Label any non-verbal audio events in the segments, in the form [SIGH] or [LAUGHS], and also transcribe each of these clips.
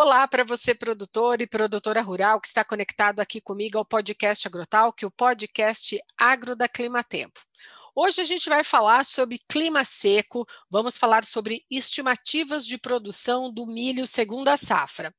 Olá para você, produtor e produtora rural que está conectado aqui comigo ao podcast Agrotal, que o podcast Agro da Clima Tempo. Hoje a gente vai falar sobre clima seco, vamos falar sobre estimativas de produção do milho segunda safra.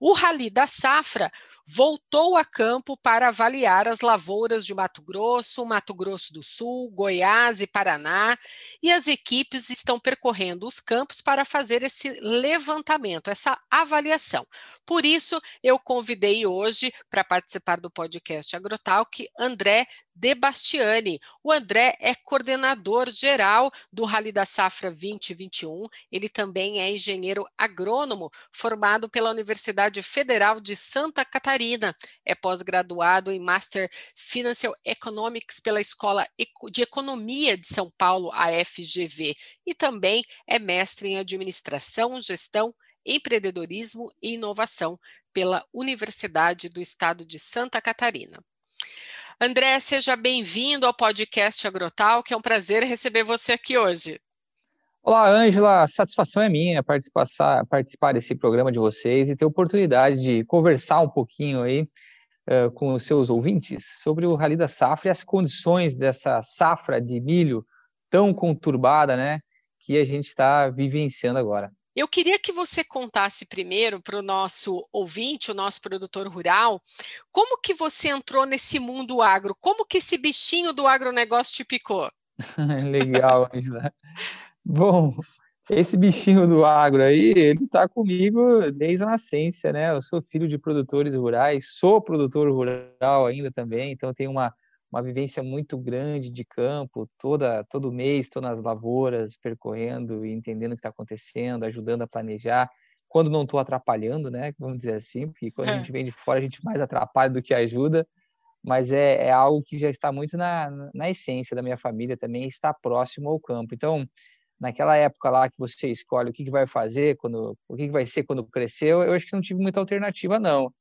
O Rally da Safra voltou a campo para avaliar as lavouras de Mato Grosso, Mato Grosso do Sul, Goiás e Paraná, e as equipes estão percorrendo os campos para fazer esse levantamento, essa avaliação. Por isso, eu convidei hoje para participar do podcast Agrotalk André De Bastiani. O André é coordenador geral do Rally da Safra 2021. Ele também é engenheiro agrônomo formado pela Universidade Federal de Santa Catarina. É pós-graduado em Master Financial Economics pela Escola de Economia de São Paulo, a FGV, e também é mestre em Administração, Gestão, Empreendedorismo e Inovação pela Universidade do Estado de Santa Catarina. André, seja bem-vindo ao podcast Agrotal, que é um prazer receber você aqui hoje. Olá, Ângela, satisfação é minha participar, participar desse programa de vocês e ter a oportunidade de conversar um pouquinho aí uh, com os seus ouvintes sobre o Rally da Safra e as condições dessa safra de milho tão conturbada, né, que a gente está vivenciando agora. Eu queria que você contasse primeiro para o nosso ouvinte, o nosso produtor rural, como que você entrou nesse mundo agro? Como que esse bichinho do agronegócio te picou? [LAUGHS] Legal, Angela. Bom, esse bichinho do agro aí, ele está comigo desde a nascença, né? Eu sou filho de produtores rurais, sou produtor rural ainda também, então tenho uma uma vivência muito grande de campo, toda todo mês estou nas lavouras, percorrendo e entendendo o que está acontecendo, ajudando a planejar, quando não estou atrapalhando, né? Vamos dizer assim, porque quando é. a gente vem de fora a gente mais atrapalha do que ajuda, mas é, é algo que já está muito na, na essência da minha família também, está próximo ao campo. Então, naquela época lá que você escolhe o que, que vai fazer, quando, o que, que vai ser quando crescer, eu acho que não tive muita alternativa, não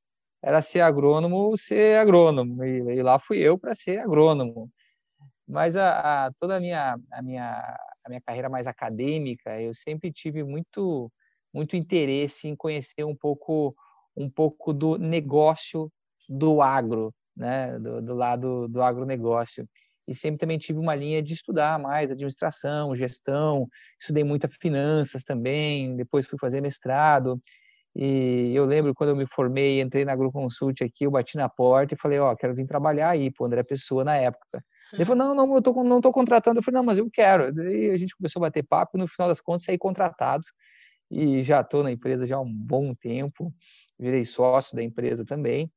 era ser agrônomo ser agrônomo, e, e lá fui eu para ser agrônomo. Mas a, a, toda a minha, a, minha, a minha carreira mais acadêmica, eu sempre tive muito, muito interesse em conhecer um pouco, um pouco do negócio do agro, né? do, do lado do agronegócio. E sempre também tive uma linha de estudar mais administração, gestão, estudei muita finanças também, depois fui fazer mestrado. E eu lembro quando eu me formei, entrei na AgroConsult aqui, eu bati na porta e falei, ó, oh, quero vir trabalhar aí, pô, André Pessoa na época. Ele falou, não, não, eu tô, não tô contratando. Eu falei, não, mas eu quero. Daí a gente começou a bater papo e no final das contas saí contratado. E já estou na empresa já há um bom tempo, virei sócio da empresa também.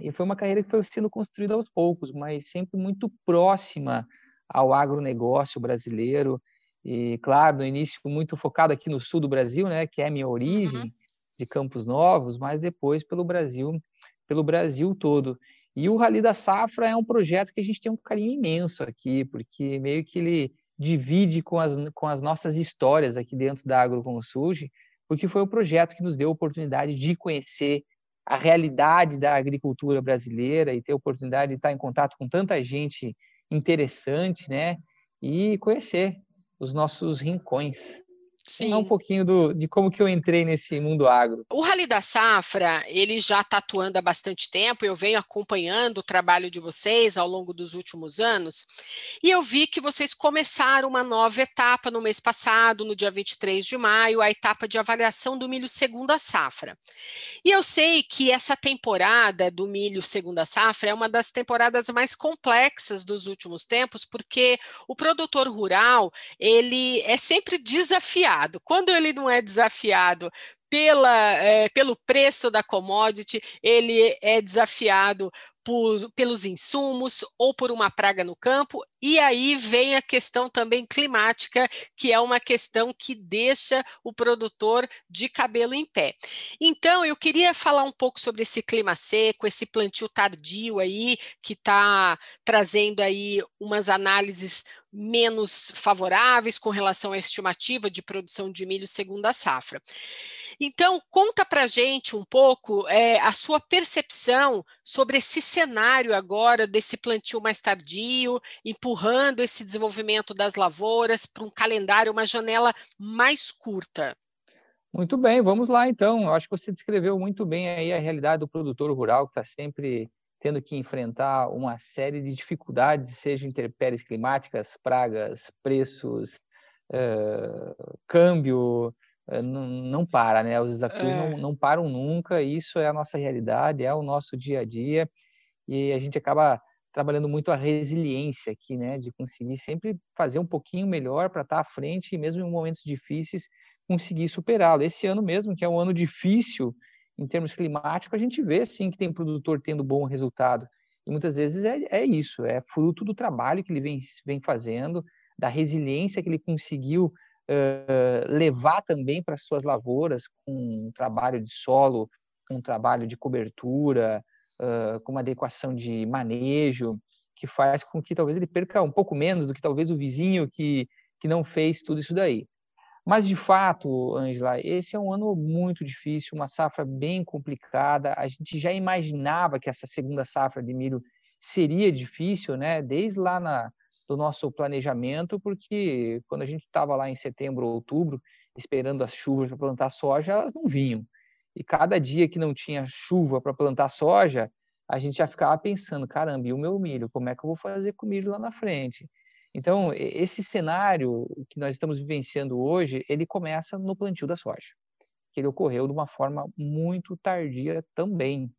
E foi uma carreira que foi sendo construída aos poucos, mas sempre muito próxima ao agronegócio brasileiro. E, claro, no início muito focado aqui no sul do Brasil, né, que é a minha origem. Uhum de Campos Novos, mas depois pelo Brasil, pelo Brasil todo. E o Rally da Safra é um projeto que a gente tem um carinho imenso aqui, porque meio que ele divide com as, com as nossas histórias aqui dentro da AgroConsult, porque foi o projeto que nos deu a oportunidade de conhecer a realidade da agricultura brasileira e ter a oportunidade de estar em contato com tanta gente interessante, né? E conhecer os nossos rincões. Sim. Falar um pouquinho do, de como que eu entrei nesse mundo agro. O Rally da Safra, ele já está atuando há bastante tempo, eu venho acompanhando o trabalho de vocês ao longo dos últimos anos, e eu vi que vocês começaram uma nova etapa no mês passado, no dia 23 de maio, a etapa de avaliação do milho segunda safra. E eu sei que essa temporada do milho segunda safra é uma das temporadas mais complexas dos últimos tempos, porque o produtor rural, ele é sempre desafiado Quando ele não é desafiado pela, é, pelo preço da commodity, ele é desafiado por, pelos insumos ou por uma praga no campo, e aí vem a questão também climática, que é uma questão que deixa o produtor de cabelo em pé. Então, eu queria falar um pouco sobre esse clima seco, esse plantio tardio aí, que está trazendo aí umas análises menos favoráveis com relação à estimativa de produção de milho segundo a safra. Então, conta para gente um pouco é, a sua percepção sobre esse cenário agora desse plantio mais tardio, empurrando esse desenvolvimento das lavouras para um calendário, uma janela mais curta. Muito bem, vamos lá então. Eu acho que você descreveu muito bem aí a realidade do produtor rural que está sempre tendo que enfrentar uma série de dificuldades, seja intempéries climáticas, pragas, preços, uh, câmbio, uh, não, para, né? Os desafios é. não, não param nunca, isso é a nossa realidade, é o nosso dia a dia, e a gente acaba trabalhando muito a resiliência aqui, né, de conseguir sempre fazer um pouquinho melhor para estar tá à frente e mesmo em momentos difíceis conseguir superá-lo. Esse ano mesmo, que é um ano difícil em termos climáticos, a gente vê sim que tem produtor tendo bom resultado. E muitas vezes é, é isso, é fruto do trabalho que ele vem, vem fazendo, da resiliência que ele conseguiu uh, levar também para as suas lavouras, com um trabalho de solo, com um trabalho de cobertura, uh, com uma adequação de manejo, que faz com que talvez ele perca um pouco menos do que talvez o vizinho que, que não fez tudo isso daí. Mas, de fato, Angela, esse é um ano muito difícil, uma safra bem complicada. A gente já imaginava que essa segunda safra de milho seria difícil, né? Desde lá na, do nosso planejamento, porque quando a gente estava lá em setembro, outubro, esperando as chuvas para plantar soja, elas não vinham. E cada dia que não tinha chuva para plantar soja, a gente já ficava pensando, caramba, e o meu milho? Como é que eu vou fazer com o milho lá na frente? Então, esse cenário que nós estamos vivenciando hoje, ele começa no plantio da soja, que ele ocorreu de uma forma muito tardia também.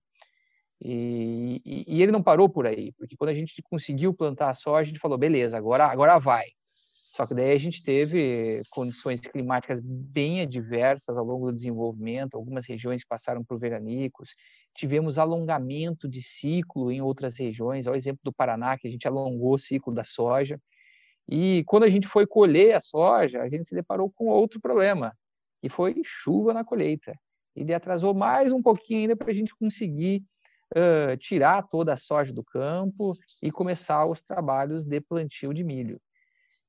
E, e, e, ele não parou por aí, porque quando a gente conseguiu plantar a soja, gente falou, beleza, agora, agora vai. Só que daí a gente teve condições climáticas bem adversas ao longo do desenvolvimento, algumas regiões passaram por veranicos, tivemos alongamento de ciclo em outras regiões, ao exemplo do Paraná, que a gente alongou o ciclo da soja. E quando a gente foi colher a soja, a gente se deparou com outro problema, que foi chuva na colheita. Ele atrasou mais um pouquinho ainda para a gente conseguir uh, tirar toda a soja do campo e começar os trabalhos de plantio de milho.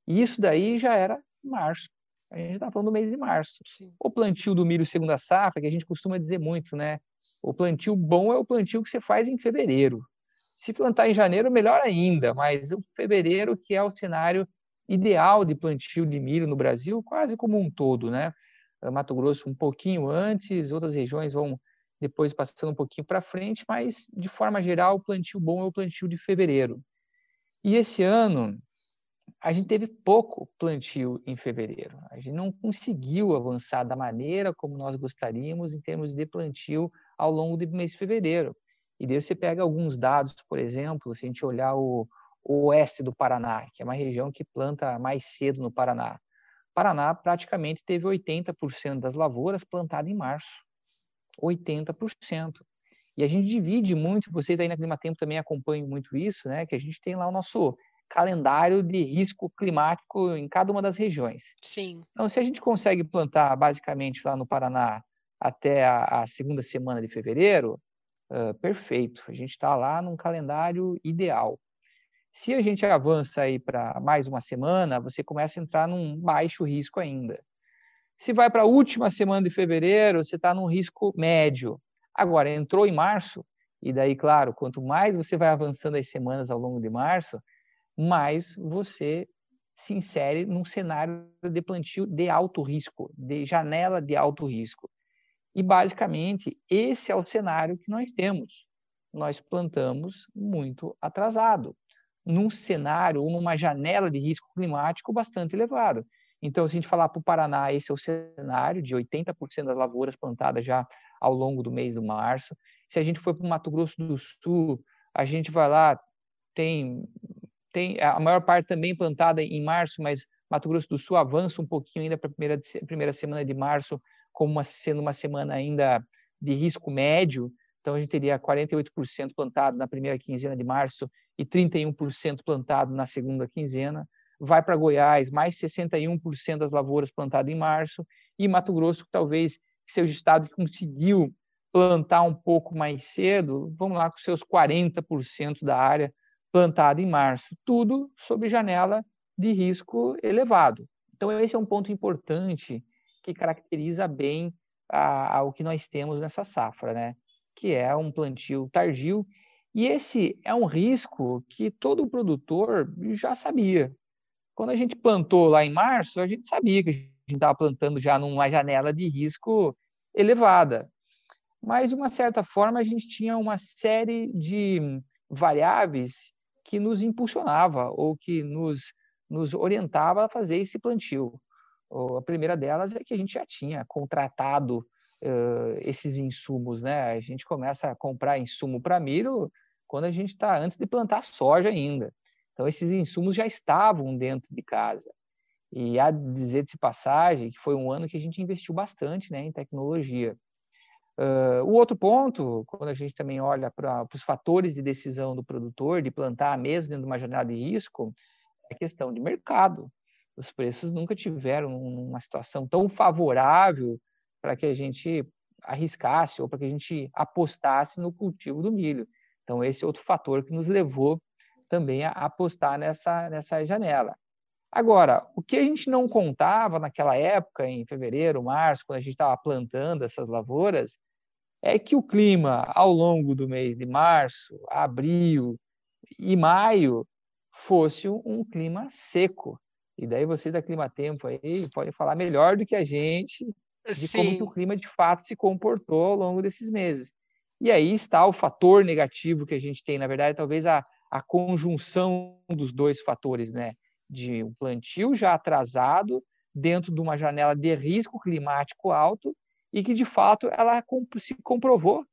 E isso daí já era março. A gente está falando do mês de março. Sim. O plantio do milho segunda safra, que a gente costuma dizer muito, né? O plantio bom é o plantio que você faz em fevereiro. Se plantar em janeiro, melhor ainda, mas o fevereiro que é o cenário ideal de plantio de milho no Brasil, quase como um todo, né? Mato Grosso um pouquinho antes, outras regiões vão depois passando um pouquinho para frente, mas de forma geral, o plantio bom é o plantio de fevereiro. E esse ano, a gente teve pouco plantio em fevereiro. A gente não conseguiu avançar da maneira como nós gostaríamos em termos de plantio ao longo do mês de fevereiro. E daí você pega alguns dados, por exemplo, se a gente olhar o, o oeste do Paraná, que é uma região que planta mais cedo no Paraná. Paraná praticamente teve 80% das lavouras plantadas em março. 80%. E a gente divide muito, vocês aí na Clima Tempo também acompanham muito isso, né? Que a gente tem lá o nosso calendário de risco climático em cada uma das regiões. Sim. Então, se a gente consegue plantar basicamente lá no Paraná até a, a segunda semana de fevereiro, uh, perfeito. A gente está lá num calendário ideal. Se a gente avança aí para mais uma semana, você começa a entrar num baixo risco ainda. Se vai para a última semana de fevereiro, você está num risco médio. Agora, entrou em março, e daí, claro, quanto mais você vai avançando as semanas ao longo de março, mais você se insere num cenário de plantio de alto risco, de janela de alto risco. E, basicamente, esse é o cenário que nós temos. Nós plantamos muito atrasado, num cenário numa janela de risco climático bastante elevado. Então, se a gente falar para o Paraná, esse é o cenário de 80% das lavouras plantadas já ao longo do mês de março. Se a gente for para o Mato Grosso do Sul, a gente vai lá, tem tem a maior parte também plantada em março, mas Mato Grosso do Sul avança um pouquinho ainda para a primeira, primeira semana de março, como uma, sendo uma semana ainda de risco médio. Então, a gente teria 48% plantado na primeira quinzena de março e 31% plantado na segunda quinzena. Vai para Goiás, mais 61% das lavouras plantadas em março. E Mato Grosso, talvez seja o estado que conseguiu plantar um pouco mais cedo, vamos lá com seus 40% da área plantada em março, tudo sob janela de risco elevado. Então, esse é um ponto importante que caracteriza bem o que nós temos nessa safra, né? que é um plantio tardio. E esse é um risco que todo produtor já sabia. Quando a gente plantou lá em março, a gente sabia que a estava plantando já numa janela de risco elevada. Mas, de uma certa forma, a gente tinha uma série de variáveis que nos impulsionava ou que nos, nos orientava a fazer esse plantio. A primeira delas é que a gente já tinha contratado uh, esses insumos, né? A gente começa a comprar insumo para milho quando a gente está antes de plantar soja ainda. Então, esses insumos já estavam dentro de casa. E de dizer de passagem que foi um ano que a gente investiu bastante né, em tecnologia. Uh, o outro ponto, quando a gente também olha para os fatores de decisão do produtor de plantar mesmo dentro de uma janela de risco, é a questão de mercado. Os preços nunca tiveram uma situação tão favorável para que a gente arriscasse ou para que a gente apostasse no cultivo do milho. Então, esse é outro fator que nos levou também a apostar nessa, nessa janela. Agora, o que a gente não contava naquela época, em fevereiro, março, quando a gente estava plantando essas lavouras, é que o clima ao longo do mês de março, abril e maio fosse um clima seco. E daí vocês da Clima Tempo aí podem falar melhor do que a gente de Sim. como o clima de fato se comportou ao longo desses meses. E aí está o fator negativo que a gente tem, na verdade, talvez a, a conjunção dos dois fatores, né? De um plantio já atrasado dentro de uma janela de risco climático alto e que de fato ela se comprovou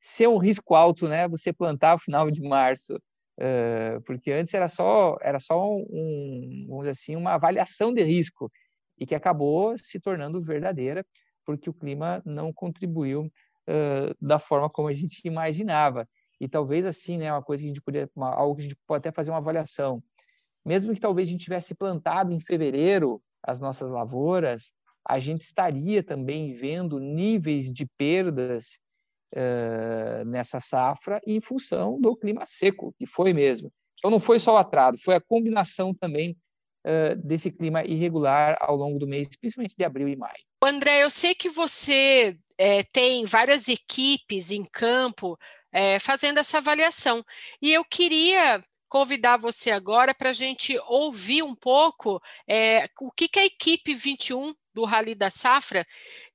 ser um risco alto, né? Você plantar no final de março, uh, porque antes era só era só um, vamos assim, uma avaliação de risco e que acabou se tornando verdadeira porque o clima não contribuiu uh, da forma como a gente imaginava. E talvez assim, né, uma coisa que a gente poderia, uma, algo que a gente pode até fazer uma avaliação. Mesmo que talvez a gente tivesse plantado em fevereiro as nossas lavouras, a gente estaria também vendo níveis de perdas nessa safra em função do clima seco, que foi mesmo. Então não foi só o atraso, foi a combinação também uh, desse clima irregular ao longo do mês, principalmente de abril e maio. André, eu sei que você é, tem várias equipes em campo é, fazendo essa avaliação. E eu queria convidar você agora para a gente ouvir um pouco é, o que, que a equipe 21 do Rally da Safra,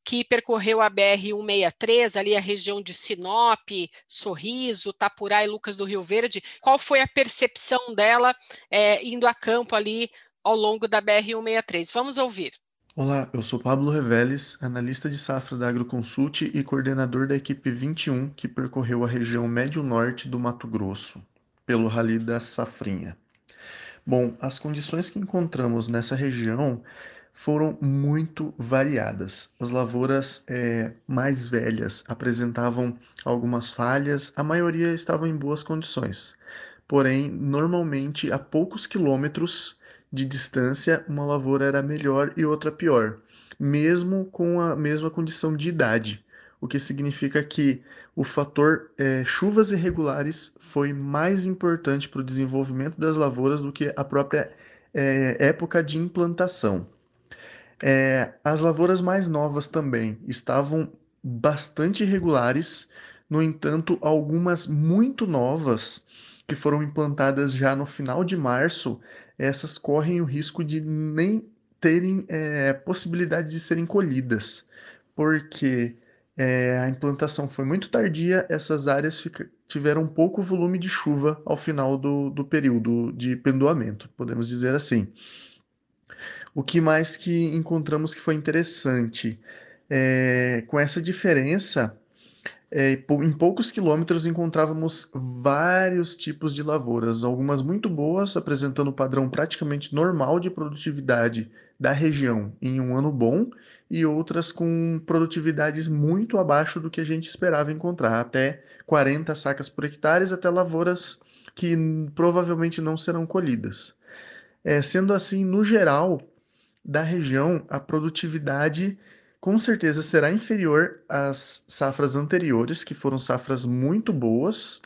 que percorreu a BR-163, ali a região de Sinop, Sorriso, Tapurá e Lucas do Rio Verde, qual foi a percepção dela é, indo a campo ali ao longo da BR-163? Vamos ouvir. Olá, eu sou Pablo Reveles, analista de safra da Agroconsult e coordenador da equipe 21 que percorreu a região médio-norte do Mato Grosso, pelo Rally da Safrinha. Bom, as condições que encontramos nessa região foram muito variadas. As lavouras é, mais velhas apresentavam algumas falhas, a maioria estavam em boas condições. Porém, normalmente a poucos quilômetros de distância, uma lavoura era melhor e outra pior, mesmo com a mesma condição de idade, o que significa que o fator é, chuvas irregulares foi mais importante para o desenvolvimento das lavouras do que a própria é, época de implantação. É, as lavouras mais novas também estavam bastante irregulares, no entanto, algumas muito novas que foram implantadas já no final de março essas correm o risco de nem terem é, possibilidade de serem colhidas, porque é, a implantação foi muito tardia, essas áreas fica, tiveram pouco volume de chuva ao final do, do período de pendoamento, podemos dizer assim. O que mais que encontramos que foi interessante? É, com essa diferença, é, em poucos quilômetros encontrávamos vários tipos de lavouras, algumas muito boas, apresentando o padrão praticamente normal de produtividade da região em um ano bom, e outras com produtividades muito abaixo do que a gente esperava encontrar, até 40 sacas por hectare, até lavouras que provavelmente não serão colhidas. É, sendo assim, no geral, da região, a produtividade com certeza será inferior às safras anteriores, que foram safras muito boas.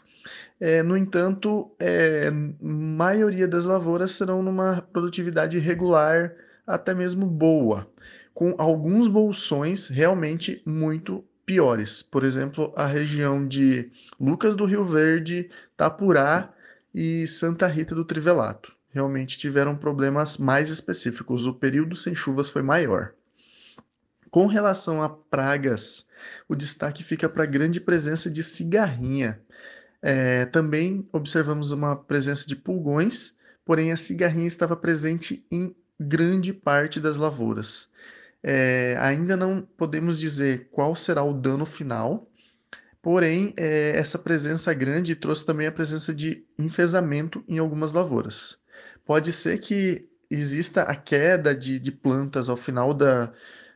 É, no entanto, é, maioria das lavouras serão numa produtividade regular, até mesmo boa, com alguns bolsões realmente muito piores. Por exemplo, a região de Lucas do Rio Verde, Tapurá e Santa Rita do Trivelato. Realmente tiveram problemas mais específicos. O período sem chuvas foi maior. Com relação a pragas, o destaque fica para a grande presença de cigarrinha. É, também observamos uma presença de pulgões, porém a cigarrinha estava presente em grande parte das lavouras. É, ainda não podemos dizer qual será o dano final, porém é, essa presença grande trouxe também a presença de enfesamento em algumas lavouras. Pode ser que exista a queda de, de plantas ao final da,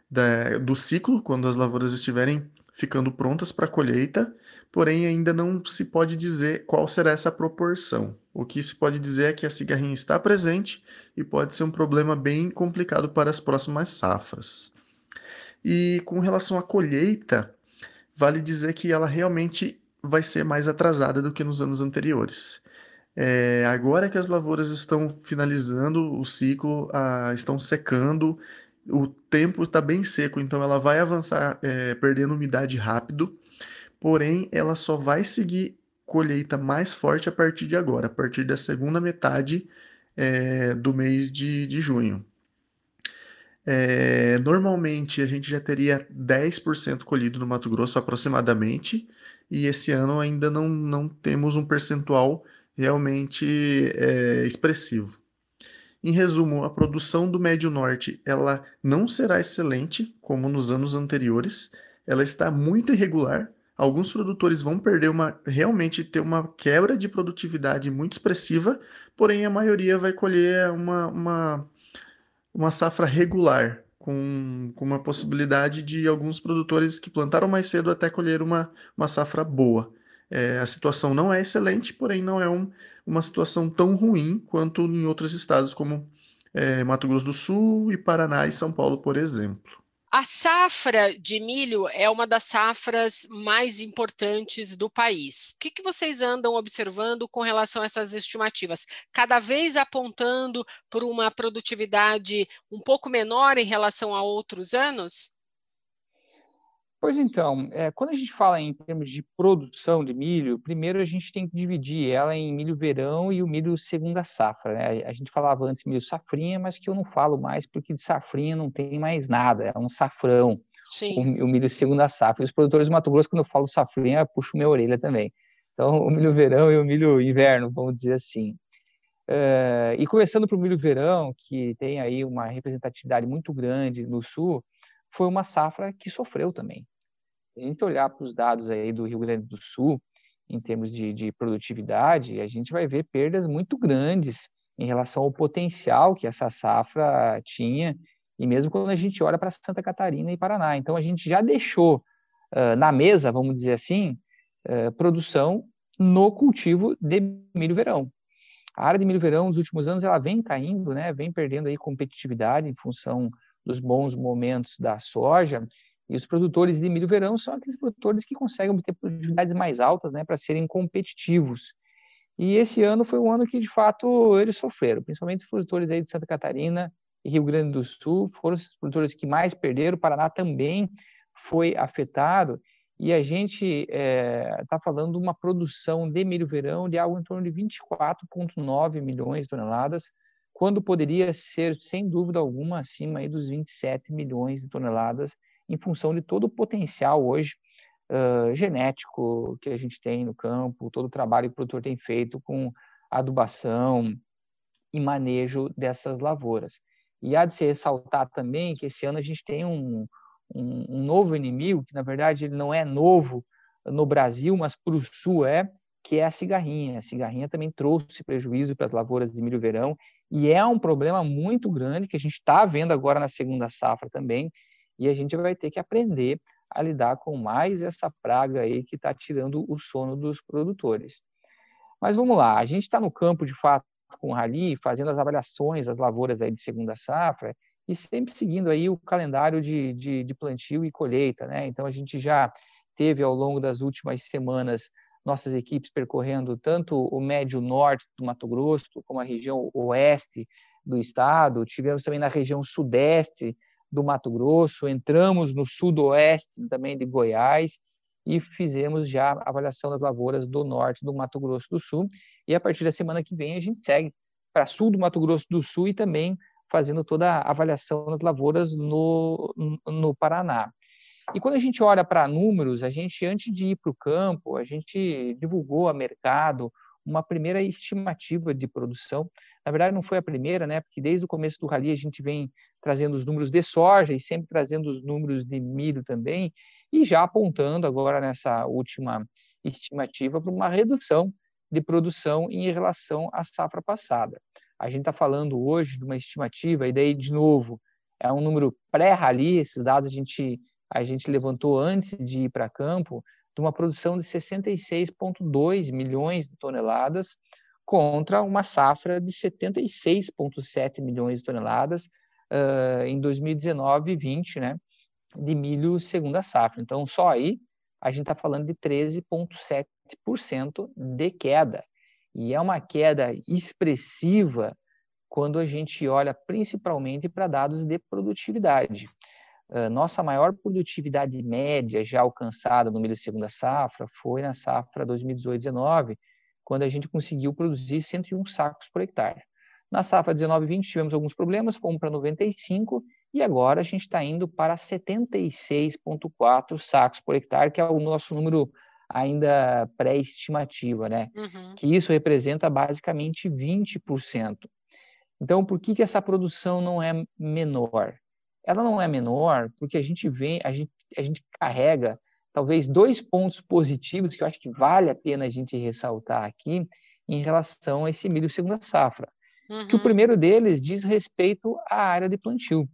da, do ciclo, quando as lavouras estiverem ficando prontas para colheita, porém ainda não se pode dizer qual será essa proporção. O que se pode dizer é que a cigarrinha está presente e pode ser um problema bem complicado para as próximas safras. E com relação à colheita, vale dizer que ela realmente vai ser mais atrasada do que nos anos anteriores. É, agora que as lavouras estão finalizando o ciclo, a, estão secando, o tempo está bem seco, então ela vai avançar é, perdendo umidade rápido, porém ela só vai seguir colheita mais forte a partir de agora, a partir da segunda metade é, do mês de, de junho. É, normalmente a gente já teria 10% colhido no Mato Grosso aproximadamente, e esse ano ainda não, não temos um percentual realmente é, expressivo. Em resumo, a produção do Médio Norte ela não será excelente como nos anos anteriores. Ela está muito irregular. Alguns produtores vão perder uma realmente ter uma quebra de produtividade muito expressiva, porém a maioria vai colher uma, uma, uma safra regular, com, com uma possibilidade de alguns produtores que plantaram mais cedo até colher uma, uma safra boa. É, a situação não é excelente, porém não é um, uma situação tão ruim quanto em outros estados, como é, Mato Grosso do Sul e Paraná e São Paulo, por exemplo. A safra de milho é uma das safras mais importantes do país. O que, que vocês andam observando com relação a essas estimativas? Cada vez apontando por uma produtividade um pouco menor em relação a outros anos? Pois então, é, quando a gente fala em termos de produção de milho, primeiro a gente tem que dividir ela em milho verão e o milho segunda safra. Né? A gente falava antes milho safrinha, mas que eu não falo mais porque de safrinha não tem mais nada, é um safrão. Sim. O, o milho segunda safra. E os produtores do Mato Grosso, quando eu falo safrinha, puxo minha orelha também. Então, o milho verão e o milho inverno, vamos dizer assim. É, e começando para o milho verão, que tem aí uma representatividade muito grande no sul, foi uma safra que sofreu também a gente olhar para os dados aí do Rio Grande do Sul, em termos de, de, produtividade, a gente vai ver perdas muito grandes em relação ao potencial que essa safra tinha, e mesmo quando a gente olha para Santa Catarina e Paraná. Então, a gente já deixou uh, na mesa, vamos dizer assim, uh, produção no cultivo de milho-verão. A área de milho-verão, nos últimos anos, ela vem caindo, né, vem perdendo aí competitividade em função dos bons momentos da soja, e os produtores de milho verão são aqueles produtores que conseguem obter produtividades mais altas, né, para serem competitivos. E esse ano foi um ano que, de fato, eles sofreram, principalmente os produtores aí de Santa Catarina e Rio Grande do Sul, foram os produtores que mais perderam, o Paraná também foi afetado, e a gente está é, tá falando de uma produção de milho verão de algo em torno de 24,9 milhões de toneladas, quando poderia ser, sem dúvida alguma, acima aí dos 27 milhões de toneladas, em função de todo o potencial hoje uh, genético que a gente tem no campo, todo o trabalho que o produtor tem feito com adubação e manejo dessas lavouras. E há de se ressaltar também que esse ano a gente tem um, um, um novo inimigo, que na verdade ele não é novo no Brasil, mas para o sul é, que é a cigarrinha. A cigarrinha também trouxe prejuízo para as lavouras de milho verão e é um problema muito grande que a gente está vendo agora na segunda safra também, e a gente vai ter que aprender a lidar com mais essa praga aí que está tirando o sono dos produtores. Mas vamos lá, a gente está no campo de fato com o Rally, fazendo as avaliações das lavouras aí de segunda safra e sempre seguindo aí o calendário de, de, de plantio e colheita, né? Então a gente já teve ao longo das últimas semanas nossas equipes percorrendo tanto o médio norte do Mato Grosso como a região oeste do estado, tivemos também na região sudeste do Mato Grosso, entramos no sudoeste também de Goiás e fizemos já a avaliação das lavouras do norte do Mato Grosso do Sul. E a partir da semana que vem a gente segue para sul do Mato Grosso do Sul e também fazendo toda a avaliação das lavouras no, no Paraná. E quando a gente olha para números, a gente, antes de ir para o campo, a gente divulgou a mercado uma primeira estimativa de produção. Na verdade, não foi a primeira, né? Porque desde o começo do rally a gente vem trazendo os números de soja e sempre trazendo os números de milho também, e já apontando agora nessa última estimativa para uma redução de produção em relação à safra passada. A gente está falando hoje de uma estimativa, e daí, de novo, é um número pré-rally, esses dados a gente, a gente levantou antes de ir para campo, de uma produção de 66,2 milhões de toneladas contra uma safra de 76,7 milhões de toneladas uh, em 2019 e 20, né, de milho segunda safra. Então, só aí a gente está falando de 13,7% de queda. E é uma queda expressiva quando a gente olha principalmente para dados de produtividade. Nossa maior produtividade média já alcançada no milho segunda safra foi na safra 2018-19, quando a gente conseguiu produzir 101 sacos por hectare. Na safra 19-20 tivemos alguns problemas, fomos para 95 e agora a gente está indo para 76,4 sacos por hectare, que é o nosso número ainda pré-estimativa, né? Uhum. Que isso representa basicamente 20%. Então, por que, que essa produção não é menor? Ela não é menor porque a gente vem, a gente, a gente carrega talvez dois pontos positivos que eu acho que vale a pena a gente ressaltar aqui em relação a esse milho segunda safra. Uhum. Que o primeiro deles diz respeito à área de plantio.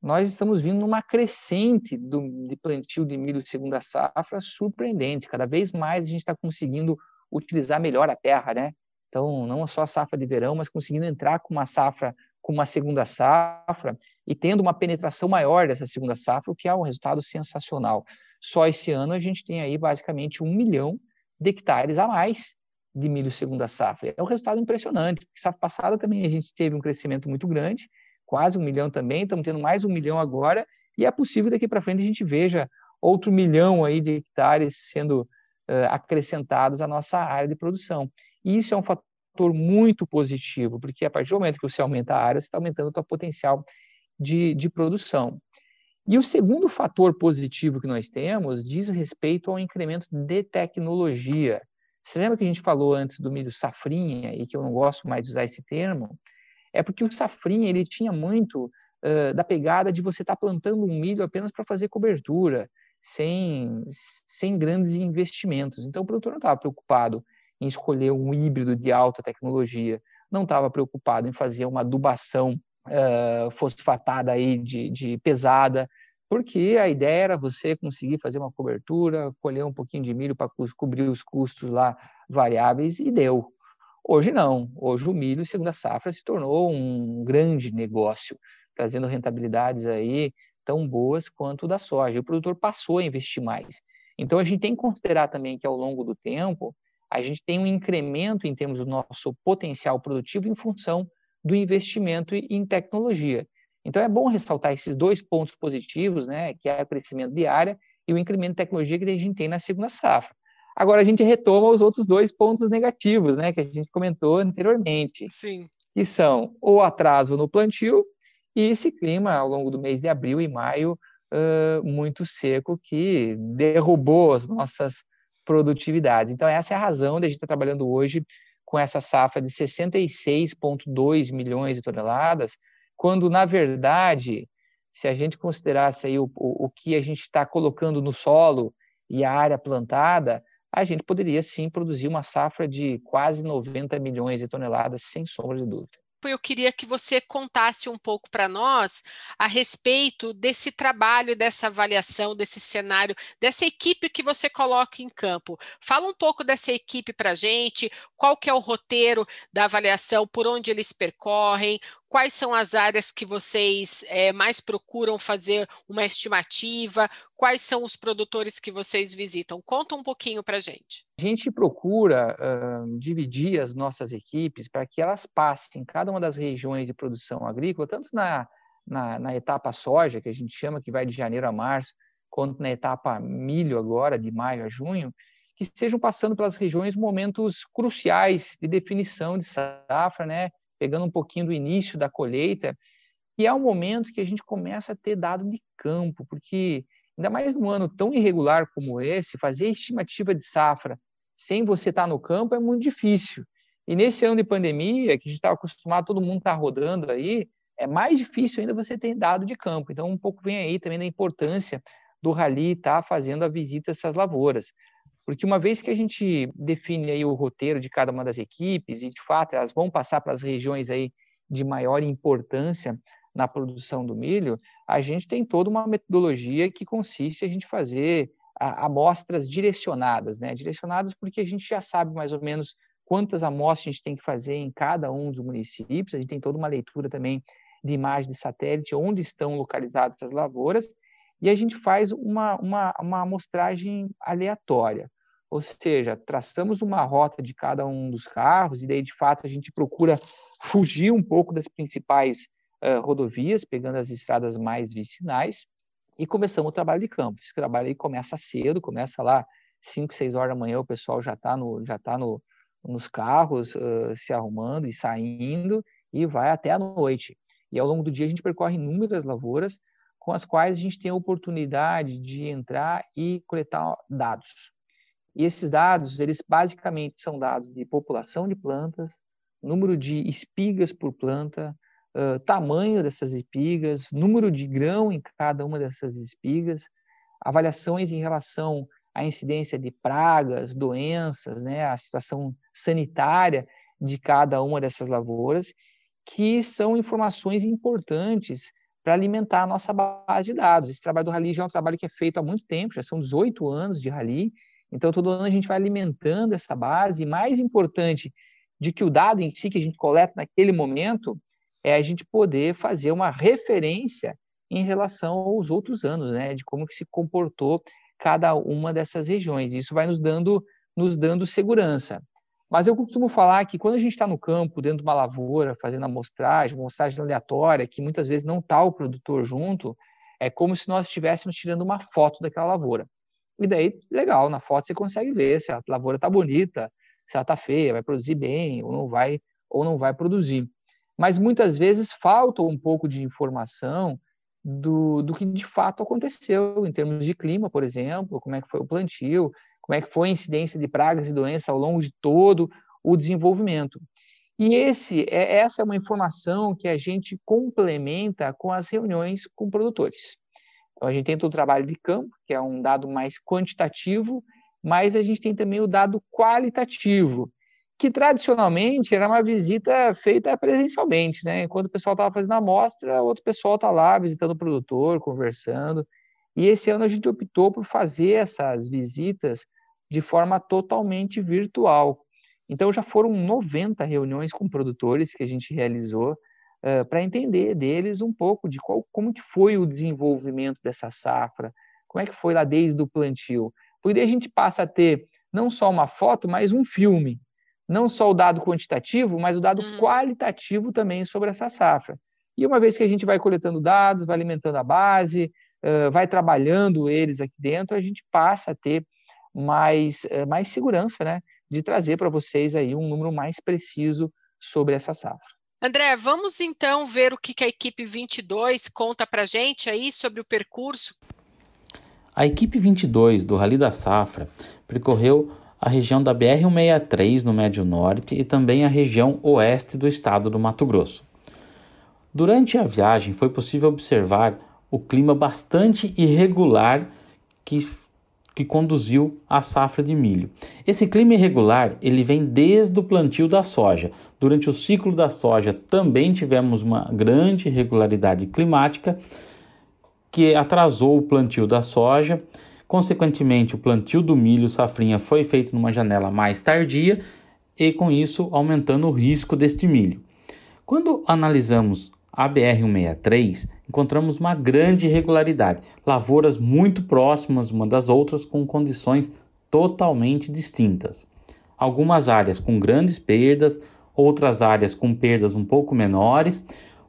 Nós estamos vindo numa crescente do, de plantio de milho de segunda safra surpreendente. Cada vez mais a gente está conseguindo utilizar melhor a terra, né? Então, não só a safra de verão, mas conseguindo entrar com uma safra, com uma segunda safra e tendo uma penetração maior dessa segunda safra, o que é um resultado sensacional. Só esse ano a gente tem aí basicamente um milhão de hectares a mais de milho segunda safra. É um resultado impressionante. Safra passada também a gente teve um crescimento muito grande, quase um milhão também, estamos tendo mais um milhão agora, e é possível daqui para frente a gente veja outro milhão aí de hectares sendo uh, acrescentados à nossa área de produção. E isso é um fator muito positivo, porque a partir do momento que você aumenta a área, você está aumentando o seu potencial de, de produção. E o segundo fator positivo que nós temos diz respeito ao incremento de tecnologia. Você lembra que a gente falou antes do milho safrinha e que eu não gosto mais de usar esse termo? É porque o safrinha ele tinha muito uh, da pegada de você estar tá plantando um milho apenas para fazer cobertura, sem, sem grandes investimentos. Então o produtor não estava preocupado em escolher um híbrido de alta tecnologia, não estava preocupado em fazer uma adubação uh, fosfatada aí de, de pesada, porque a ideia era você conseguir fazer uma cobertura, colher um pouquinho de milho para cobrir os custos lá variáveis e deu. Hoje não. Hoje o milho, segunda safra, se tornou um grande negócio, trazendo rentabilidades aí tão boas quanto da soja. O produtor passou a investir mais. Então a gente tem que considerar também que ao longo do tempo a gente tem um incremento em termos do nosso potencial produtivo em função do investimento em tecnologia. Então, é bom ressaltar esses dois pontos positivos, né, que é o crescimento de área e o incremento de tecnologia que a gente tem na segunda safra. Agora, a gente retoma os outros dois pontos negativos, né, que a gente comentou anteriormente. Sim. Que são o atraso no plantio e esse clima ao longo do mês de abril e maio uh, muito seco que derrubou as nossas produtividades. Então, essa é a razão de a gente estar trabalhando hoje com essa safra de 66,2 milhões de toneladas, quando, na verdade, se a gente considerasse aí o, o, o que a gente está colocando no solo e a área plantada, a gente poderia sim produzir uma safra de quase 90 milhões de toneladas, sem sombra de dúvida eu queria que você contasse um pouco para nós a respeito desse trabalho, dessa avaliação, desse cenário, dessa equipe que você coloca em campo. Fala um pouco dessa equipe para a gente, qual que é o roteiro da avaliação, por onde eles percorrem, quais são as áreas que vocês é, mais procuram fazer uma estimativa, quais são os produtores que vocês visitam. Conta um pouquinho para a gente. A gente procura uh, dividir as nossas equipes para que elas passem em cada uma das regiões de produção agrícola, tanto na, na, na etapa soja, que a gente chama que vai de janeiro a março, quanto na etapa milho agora, de maio a junho, que estejam passando pelas regiões momentos cruciais de definição de safra, né? Pegando um pouquinho do início da colheita, e é um momento que a gente começa a ter dado de campo, porque ainda mais num ano tão irregular como esse, fazer estimativa de safra sem você estar no campo é muito difícil. E nesse ano de pandemia, que a gente estava acostumado, todo mundo está rodando aí, é mais difícil ainda você ter dado de campo. Então, um pouco vem aí também da importância do rally estar tá fazendo a visita a essas lavouras. Porque uma vez que a gente define aí o roteiro de cada uma das equipes, e de fato elas vão passar para as regiões aí de maior importância na produção do milho, a gente tem toda uma metodologia que consiste a gente fazer amostras direcionadas, né? Direcionadas porque a gente já sabe mais ou menos quantas amostras a gente tem que fazer em cada um dos municípios, a gente tem toda uma leitura também de imagem de satélite, onde estão localizadas essas lavouras, e a gente faz uma, uma, uma amostragem aleatória. Ou seja, traçamos uma rota de cada um dos carros, e daí, de fato, a gente procura fugir um pouco das principais uh, rodovias, pegando as estradas mais vicinais, e começamos o trabalho de campo. Esse trabalho aí começa cedo, começa lá 5, 6 horas da manhã, o pessoal já está no, já tá no, nos carros, uh, se arrumando e saindo, e vai até a noite. E ao longo do dia a gente percorre inúmeras lavouras com as quais a gente tem a oportunidade de entrar e coletar dados. E esses dados, eles basicamente são dados de população de plantas, número de espigas por planta, uh, tamanho dessas espigas, número de grão em cada uma dessas espigas, avaliações em relação à incidência de pragas, doenças, né, a situação sanitária de cada uma dessas lavouras que são informações importantes para alimentar a nossa base de dados. Esse trabalho do Rally já é um trabalho que é feito há muito tempo, já são 18 anos de Rally, então todo ano a gente vai alimentando essa base, e mais importante de que o dado em si que a gente coleta naquele momento é a gente poder fazer uma referência em relação aos outros anos, né, de como que se comportou cada uma dessas regiões. Isso vai nos dando nos dando segurança. Mas eu costumo falar que quando a gente está no campo, dentro de uma lavoura, fazendo amostragem, amostragem aleatória, que muitas vezes não está o produtor junto, é como se nós estivéssemos tirando uma foto daquela lavoura. E daí, legal, na foto você consegue ver se a lavoura está bonita, se ela está feia, vai produzir bem ou não vai ou não vai produzir. Mas muitas vezes falta um pouco de informação do, do que de fato aconteceu em termos de clima, por exemplo, como é que foi o plantio, como é que foi a incidência de pragas e doenças ao longo de todo o desenvolvimento. E esse, é, essa é uma informação que a gente complementa com as reuniões com produtores. Então, a gente tem o trabalho de campo, que é um dado mais quantitativo, mas a gente tem também o dado qualitativo, que tradicionalmente era uma visita feita presencialmente, né? Enquanto o pessoal estava fazendo a amostra, outro pessoal está lá visitando o produtor, conversando. E esse ano a gente optou por fazer essas visitas de forma totalmente virtual. Então já foram 90 reuniões com produtores que a gente realizou uh, para entender deles um pouco de qual, como que foi o desenvolvimento dessa safra, como é que foi lá desde o plantio. Porque daí a gente passa a ter não só uma foto, mas um filme. Não só o dado quantitativo, mas o dado uhum. qualitativo também sobre essa safra. E uma vez que a gente vai coletando dados, vai alimentando a base, uh, vai trabalhando eles aqui dentro, a gente passa a ter mais, eh, mais segurança, né? De trazer para vocês aí um número mais preciso sobre essa safra. André, vamos então ver o que a equipe 22 conta para gente aí sobre o percurso. A equipe 22 do Rally da Safra percorreu a região da BR-163 no Médio Norte e também a região oeste do estado do Mato Grosso. Durante a viagem foi possível observar o clima bastante irregular que que conduziu à safra de milho. Esse clima irregular, ele vem desde o plantio da soja. Durante o ciclo da soja também tivemos uma grande irregularidade climática que atrasou o plantio da soja. Consequentemente, o plantio do milho safrinha foi feito numa janela mais tardia e com isso aumentando o risco deste milho. Quando analisamos a BR-163, encontramos uma grande irregularidade, lavouras muito próximas uma das outras com condições totalmente distintas. Algumas áreas com grandes perdas, outras áreas com perdas um pouco menores,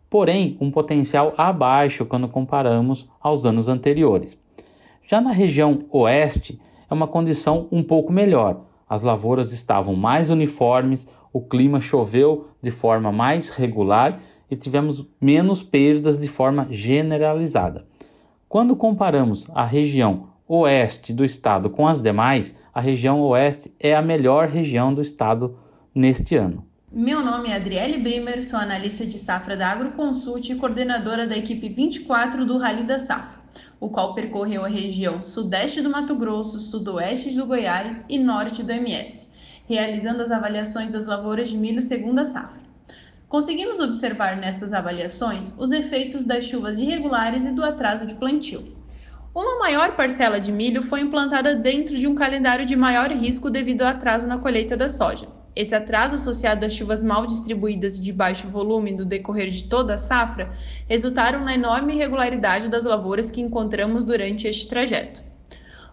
porém um potencial abaixo quando comparamos aos anos anteriores. Já na região oeste, é uma condição um pouco melhor. As lavouras estavam mais uniformes, o clima choveu de forma mais regular e tivemos menos perdas de forma generalizada. Quando comparamos a região oeste do estado com as demais, a região oeste é a melhor região do estado neste ano. Meu nome é Adriele Brimer, sou analista de safra da Agroconsult e coordenadora da equipe 24 do Rally da Safra, o qual percorreu a região sudeste do Mato Grosso, sudoeste do Goiás e norte do MS, realizando as avaliações das lavouras de milho segunda safra. Conseguimos observar nestas avaliações os efeitos das chuvas irregulares e do atraso de plantio. Uma maior parcela de milho foi implantada dentro de um calendário de maior risco devido ao atraso na colheita da soja. Esse atraso associado às chuvas mal distribuídas e de baixo volume no decorrer de toda a safra resultaram na enorme irregularidade das lavouras que encontramos durante este trajeto.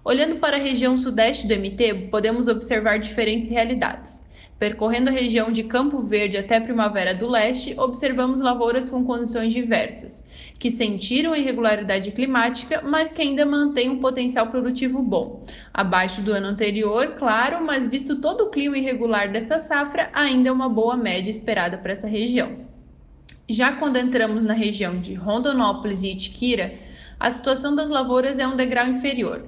Olhando para a região sudeste do MT, podemos observar diferentes realidades. Percorrendo a região de Campo Verde até Primavera do Leste, observamos lavouras com condições diversas, que sentiram irregularidade climática, mas que ainda mantêm um potencial produtivo bom. Abaixo do ano anterior, claro, mas visto todo o clima irregular desta safra, ainda é uma boa média esperada para essa região. Já quando entramos na região de Rondonópolis e Itiquira, a situação das lavouras é um degrau inferior.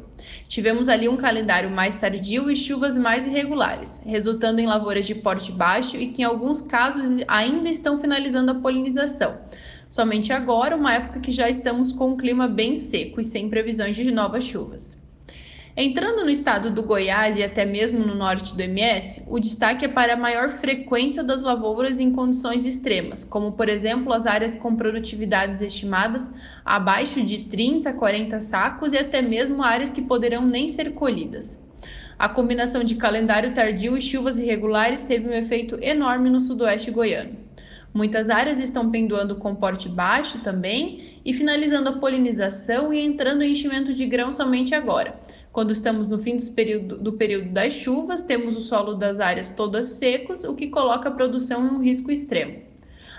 Tivemos ali um calendário mais tardio e chuvas mais irregulares, resultando em lavouras de porte baixo e que, em alguns casos, ainda estão finalizando a polinização. Somente agora, uma época que já estamos com um clima bem seco e sem previsões de novas chuvas. Entrando no estado do Goiás e até mesmo no norte do MS, o destaque é para a maior frequência das lavouras em condições extremas, como por exemplo as áreas com produtividades estimadas abaixo de 30 a 40 sacos e até mesmo áreas que poderão nem ser colhidas. A combinação de calendário tardio e chuvas irregulares teve um efeito enorme no sudoeste goiano. Muitas áreas estão pendoando com porte baixo também e finalizando a polinização e entrando em enchimento de grão somente agora, quando estamos no fim período, do período das chuvas, temos o solo das áreas todas secos, o que coloca a produção em um risco extremo.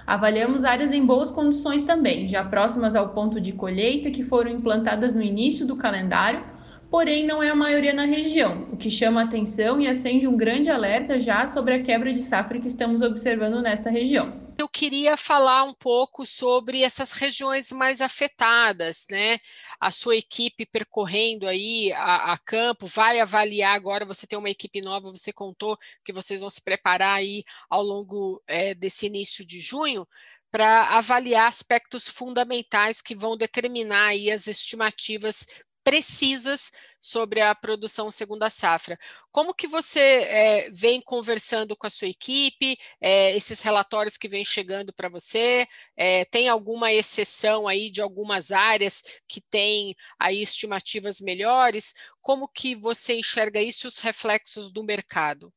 Avaliamos áreas em boas condições também, já próximas ao ponto de colheita, que foram implantadas no início do calendário, porém não é a maioria na região, o que chama atenção e acende um grande alerta já sobre a quebra de safra que estamos observando nesta região eu queria falar um pouco sobre essas regiões mais afetadas, né? A sua equipe percorrendo aí a, a, campo, vai avaliar agora, você tem uma equipe nova, você contou que vocês vão se preparar aí ao longo é, desse início de junho para avaliar aspectos fundamentais que vão determinar aí as estimativas precisas sobre a produção segunda safra. Como que você é, vem conversando com a sua equipe, é, esses relatórios que vêm chegando para você, é, tem alguma exceção aí de algumas áreas que têm aí estimativas melhores? Como que você enxerga isso e os reflexos do mercado?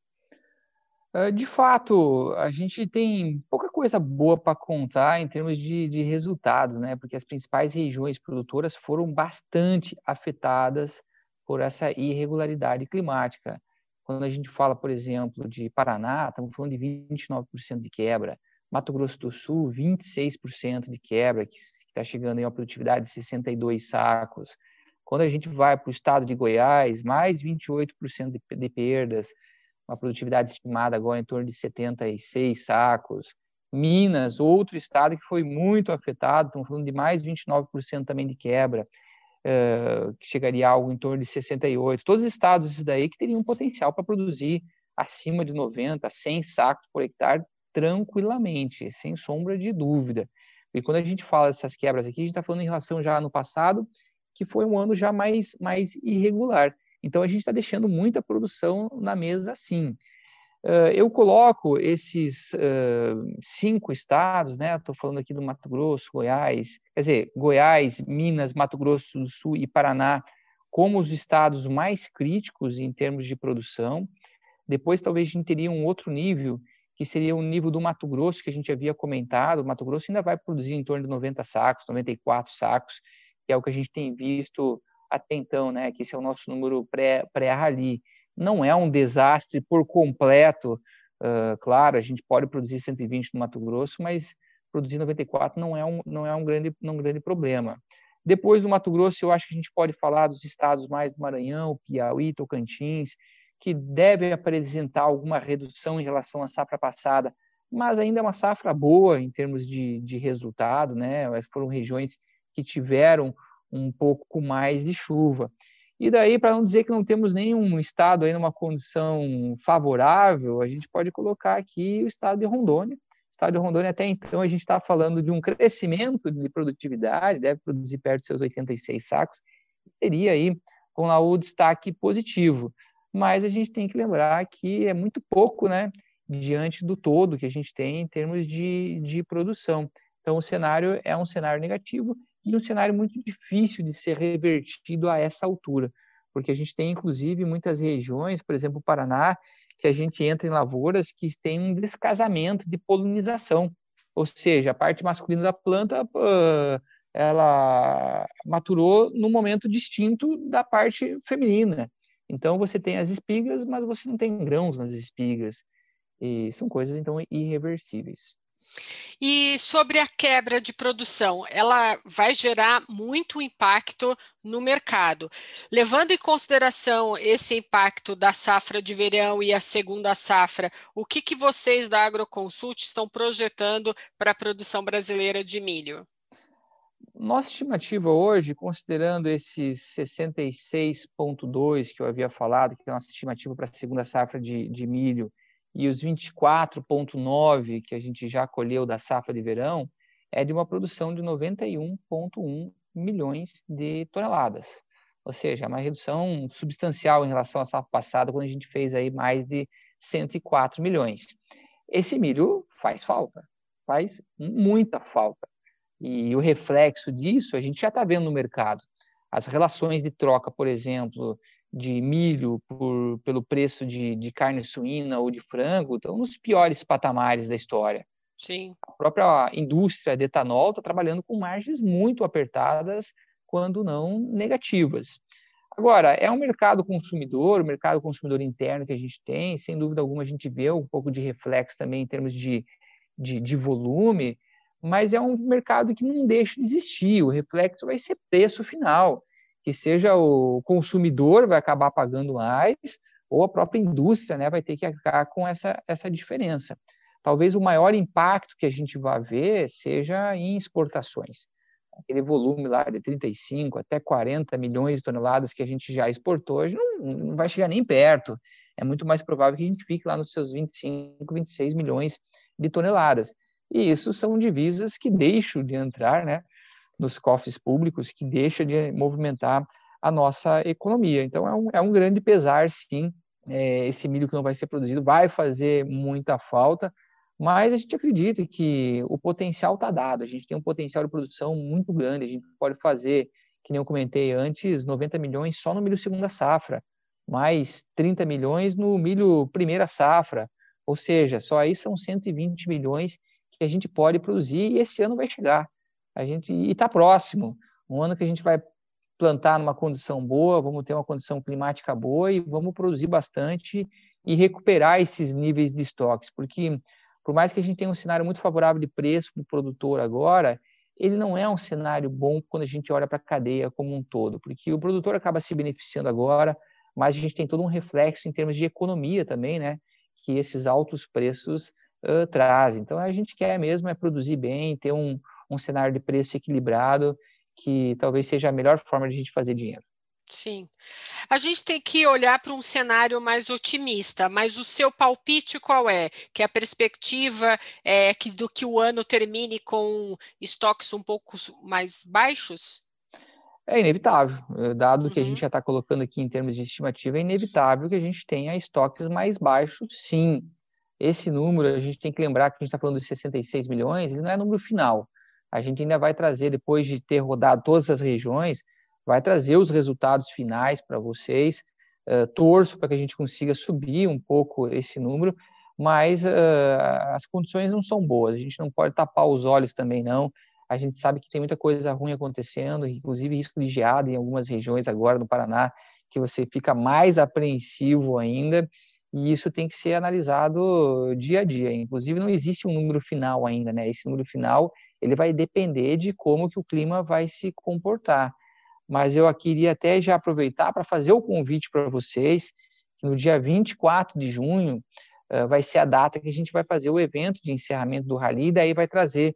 De fato, a gente tem pouca coisa boa para contar em termos de, de, resultados, né? Porque as principais regiões produtoras foram bastante afetadas por essa irregularidade climática. Quando a gente fala, por exemplo, de Paraná, estamos falando de 29% de quebra. Mato Grosso do Sul, 26% de quebra, que está chegando em uma produtividade de 62 sacos. Quando a gente vai para o estado de Goiás, mais 28% de, de perdas uma produtividade estimada agora em torno de 76 sacos. Minas, outro estado que foi muito afetado, estamos falando de mais 29% também de quebra, uh, que chegaria a algo em torno de 68. Todos os estados esses daí que teriam potencial para produzir acima de 90, 100 sacos por hectare tranquilamente, sem sombra de dúvida. E quando a gente fala dessas quebras aqui, a gente está falando em relação já no passado, que foi um ano já mais, mais irregular. Então, a gente está deixando muita produção na mesa assim. eu coloco esses cinco estados, né? Estou falando aqui do Mato Grosso, Goiás, quer dizer, Goiás, Minas, Mato Grosso do Sul e Paraná, como os estados mais críticos em termos de produção. Depois, talvez a gente teria um outro nível, que seria o nível do Mato Grosso, que a gente havia comentado. O Mato Grosso ainda vai produzir em torno de 90 sacos, 94 sacos, que é o que a gente tem visto até então, né, que esse é o nosso número pré-rally. Pré não é um desastre por completo, uh, claro, a gente pode produzir 120 no Mato Grosso, mas produzir 94 não é um, não é um, grande, um grande problema. Depois do Mato Grosso, eu acho que a gente pode falar dos estados mais do Maranhão, Piauí, Tocantins, que deve apresentar alguma redução em relação à safra passada, mas ainda é uma safra boa em termos de, de resultado, né? Foram regiões que tiveram um pouco mais de chuva. E daí, para não dizer que não temos nenhum estado aí numa condição favorável, a gente pode colocar aqui o estado de Rondônia. O estado de Rondônia, até então, a gente está falando de um crescimento de produtividade, deve produzir perto de seus 86 sacos, seria aí com lá o destaque positivo. Mas a gente tem que lembrar que é muito pouco, né, diante do todo que a gente tem em termos de, de produção. Então, o cenário é um cenário negativo e um cenário muito difícil de ser revertido a essa altura, porque a gente tem, inclusive, muitas regiões, por exemplo, o Paraná, que a gente entra em lavouras que tem um descasamento de polinização, ou seja, a parte masculina da planta ela maturou no momento distinto da parte feminina. Então você tem as espigas, mas você não tem grãos nas espigas. E são coisas então irreversíveis. E sobre a quebra de produção, ela vai gerar muito impacto no mercado. Levando em consideração esse impacto da safra de verão e a segunda safra, o que, que vocês da Agroconsult estão projetando para a produção brasileira de milho? Nossa estimativa hoje, considerando esses 66,2 que eu havia falado, que é a nossa estimativa para a segunda safra de, de milho, e os 24,9 que a gente já colheu da safra de verão, é de uma produção de 91,1 milhões de toneladas. Ou seja, uma redução substancial em relação à safra passada, quando a gente fez aí mais de 104 milhões. Esse milho faz falta, faz muita falta. E o reflexo disso a gente já está vendo no mercado. As relações de troca, por exemplo, de milho por, pelo preço de, de carne suína ou de frango estão nos piores patamares da história. Sim. A própria indústria de etanol está trabalhando com margens muito apertadas, quando não negativas. Agora, é um mercado consumidor, o um mercado consumidor interno que a gente tem, sem dúvida alguma a gente vê um pouco de reflexo também em termos de, de, de volume, mas é um mercado que não deixa de existir, o reflexo vai ser preço final que seja o consumidor vai acabar pagando mais ou a própria indústria né, vai ter que arcar com essa, essa diferença. Talvez o maior impacto que a gente vai ver seja em exportações. Aquele volume lá de 35 até 40 milhões de toneladas que a gente já exportou, hoje não, não vai chegar nem perto. É muito mais provável que a gente fique lá nos seus 25, 26 milhões de toneladas. E isso são divisas que deixam de entrar né, nos cofres públicos que deixa de movimentar a nossa economia. Então, é um, é um grande pesar, sim, é, esse milho que não vai ser produzido vai fazer muita falta, mas a gente acredita que o potencial está dado, a gente tem um potencial de produção muito grande, a gente pode fazer, que nem eu comentei antes, 90 milhões só no milho segunda safra, mais 30 milhões no milho primeira safra, ou seja, só aí são 120 milhões que a gente pode produzir e esse ano vai chegar a gente e está próximo. Um ano que a gente vai plantar numa condição boa, vamos ter uma condição climática boa e vamos produzir bastante e recuperar esses níveis de estoques, porque por mais que a gente tenha um cenário muito favorável de preço para o produtor agora, ele não é um cenário bom quando a gente olha para a cadeia como um todo, porque o produtor acaba se beneficiando agora, mas a gente tem todo um reflexo em termos de economia também, né? Que esses altos preços uh, trazem. Então a gente quer mesmo é produzir bem, ter um, um cenário de preço equilibrado, que talvez seja a melhor forma de a gente fazer dinheiro. Sim. A gente tem que olhar para um cenário mais otimista, mas o seu palpite qual é? Que a perspectiva é que do que o ano termine com estoques um pouco mais baixos? É inevitável, eh, dado uhum. que a gente uhum. já está colocando aqui em termos de estimativa, é inevitável que a gente tenha estoques mais baixos, sim. Esse número, a gente tem que lembrar que a gente está falando de 66 milhões, ele não é número final a gente ainda vai trazer, depois de ter rodado todas as regiões, vai trazer os resultados finais para vocês. Uh, torço para que a gente consiga subir um pouco esse número, mas uh, as condições não são boas. A gente não pode tapar os olhos também, não. A gente sabe que tem muita coisa ruim acontecendo, inclusive risco de geada em algumas regiões agora no Paraná, que você fica mais apreensivo ainda, e isso tem que ser analisado dia a dia. Inclusive, não existe um número final ainda, né? Esse número final ele vai depender de como que o clima vai se comportar. Mas eu queria até já aproveitar para fazer o convite para vocês que no dia 24 de junho uh, vai ser a data que a gente vai fazer o evento de encerramento do rally, e daí vai trazer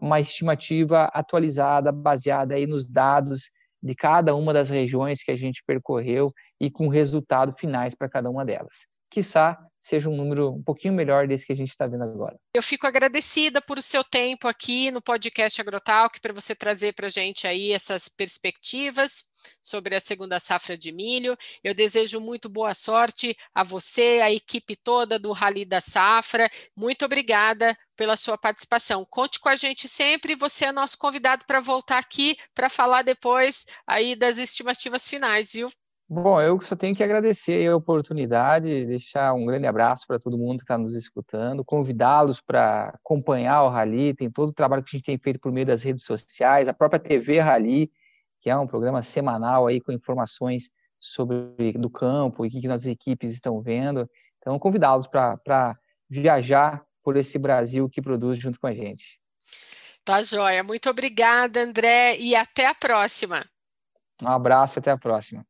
uma estimativa atualizada, baseada aí nos dados de cada uma das regiões que a gente percorreu e com resultado finais para cada uma delas. Quiçá seja um número um pouquinho melhor desse que a gente está vendo agora. Eu fico agradecida por o seu tempo aqui no podcast Agrotalk, para você trazer para a gente aí essas perspectivas sobre a segunda safra de milho. Eu desejo muito boa sorte a você, a equipe toda do Rally da Safra. Muito obrigada pela sua participação. Conte com a gente sempre, você é nosso convidado para voltar aqui para falar depois aí das estimativas finais, viu? Bom, eu só tenho que agradecer a oportunidade, deixar um grande abraço para todo mundo que está nos escutando, convidá-los para acompanhar o Rally, tem todo o trabalho que a gente tem feito por meio das redes sociais, a própria TV Rally, que é um programa semanal aí com informações sobre do campo e o que, nossas equipes estão vendo. Então, convidá-los para viajar por esse Brasil que produz junto com a gente. Tá joia. Muito obrigada, André, e até a próxima. Um abraço e até a próxima.